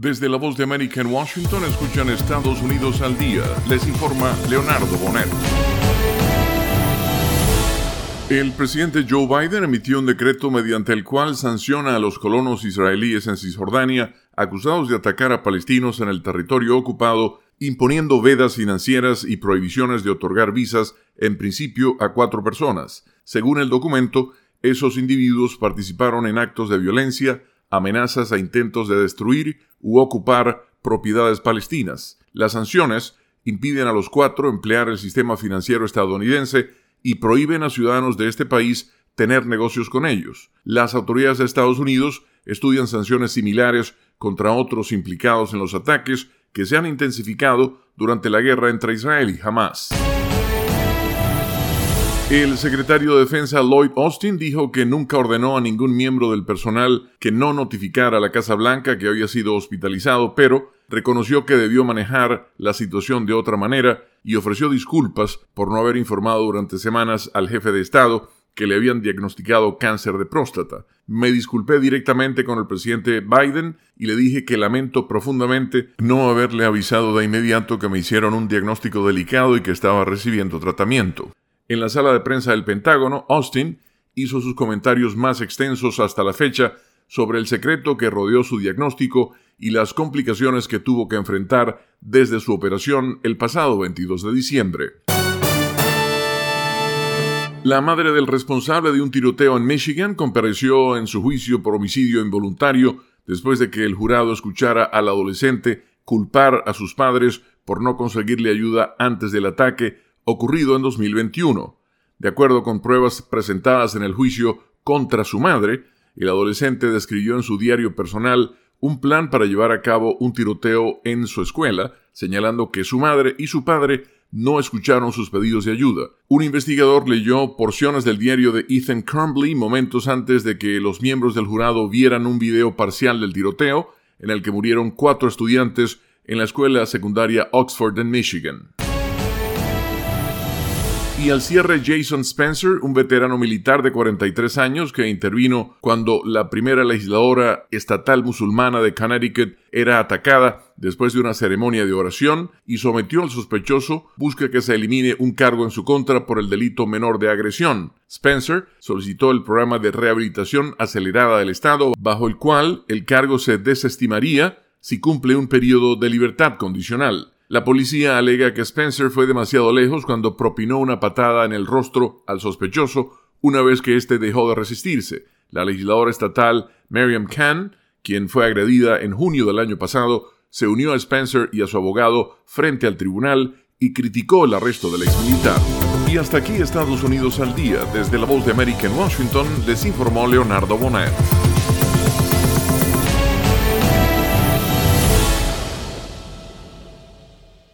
Desde la voz de América en Washington escuchan Estados Unidos al día. Les informa Leonardo Bonet. El presidente Joe Biden emitió un decreto mediante el cual sanciona a los colonos israelíes en Cisjordania acusados de atacar a palestinos en el territorio ocupado, imponiendo vedas financieras y prohibiciones de otorgar visas en principio a cuatro personas. Según el documento, esos individuos participaron en actos de violencia, amenazas e intentos de destruir u ocupar propiedades palestinas. Las sanciones impiden a los cuatro emplear el sistema financiero estadounidense y prohíben a ciudadanos de este país tener negocios con ellos. Las autoridades de Estados Unidos estudian sanciones similares contra otros implicados en los ataques que se han intensificado durante la guerra entre Israel y Hamas. El secretario de Defensa Lloyd Austin dijo que nunca ordenó a ningún miembro del personal que no notificara a la Casa Blanca que había sido hospitalizado, pero reconoció que debió manejar la situación de otra manera y ofreció disculpas por no haber informado durante semanas al jefe de Estado que le habían diagnosticado cáncer de próstata. Me disculpé directamente con el presidente Biden y le dije que lamento profundamente no haberle avisado de inmediato que me hicieron un diagnóstico delicado y que estaba recibiendo tratamiento. En la sala de prensa del Pentágono, Austin hizo sus comentarios más extensos hasta la fecha sobre el secreto que rodeó su diagnóstico y las complicaciones que tuvo que enfrentar desde su operación el pasado 22 de diciembre. La madre del responsable de un tiroteo en Michigan compareció en su juicio por homicidio involuntario después de que el jurado escuchara al adolescente culpar a sus padres por no conseguirle ayuda antes del ataque ocurrido en 2021. De acuerdo con pruebas presentadas en el juicio contra su madre, el adolescente describió en su diario personal un plan para llevar a cabo un tiroteo en su escuela, señalando que su madre y su padre no escucharon sus pedidos de ayuda. Un investigador leyó porciones del diario de Ethan Crumbly momentos antes de que los miembros del jurado vieran un video parcial del tiroteo, en el que murieron cuatro estudiantes en la escuela secundaria Oxford en Michigan. Y al cierre Jason Spencer, un veterano militar de 43 años que intervino cuando la primera legisladora estatal musulmana de Connecticut era atacada después de una ceremonia de oración y sometió al sospechoso, busca que se elimine un cargo en su contra por el delito menor de agresión. Spencer solicitó el programa de rehabilitación acelerada del Estado, bajo el cual el cargo se desestimaría si cumple un periodo de libertad condicional. La policía alega que Spencer fue demasiado lejos cuando propinó una patada en el rostro al sospechoso una vez que éste dejó de resistirse. La legisladora estatal Miriam Kahn, quien fue agredida en junio del año pasado, se unió a Spencer y a su abogado frente al tribunal y criticó el arresto del exmilitar. Y hasta aquí Estados Unidos al día. Desde la voz de América en Washington les informó Leonardo Bonet.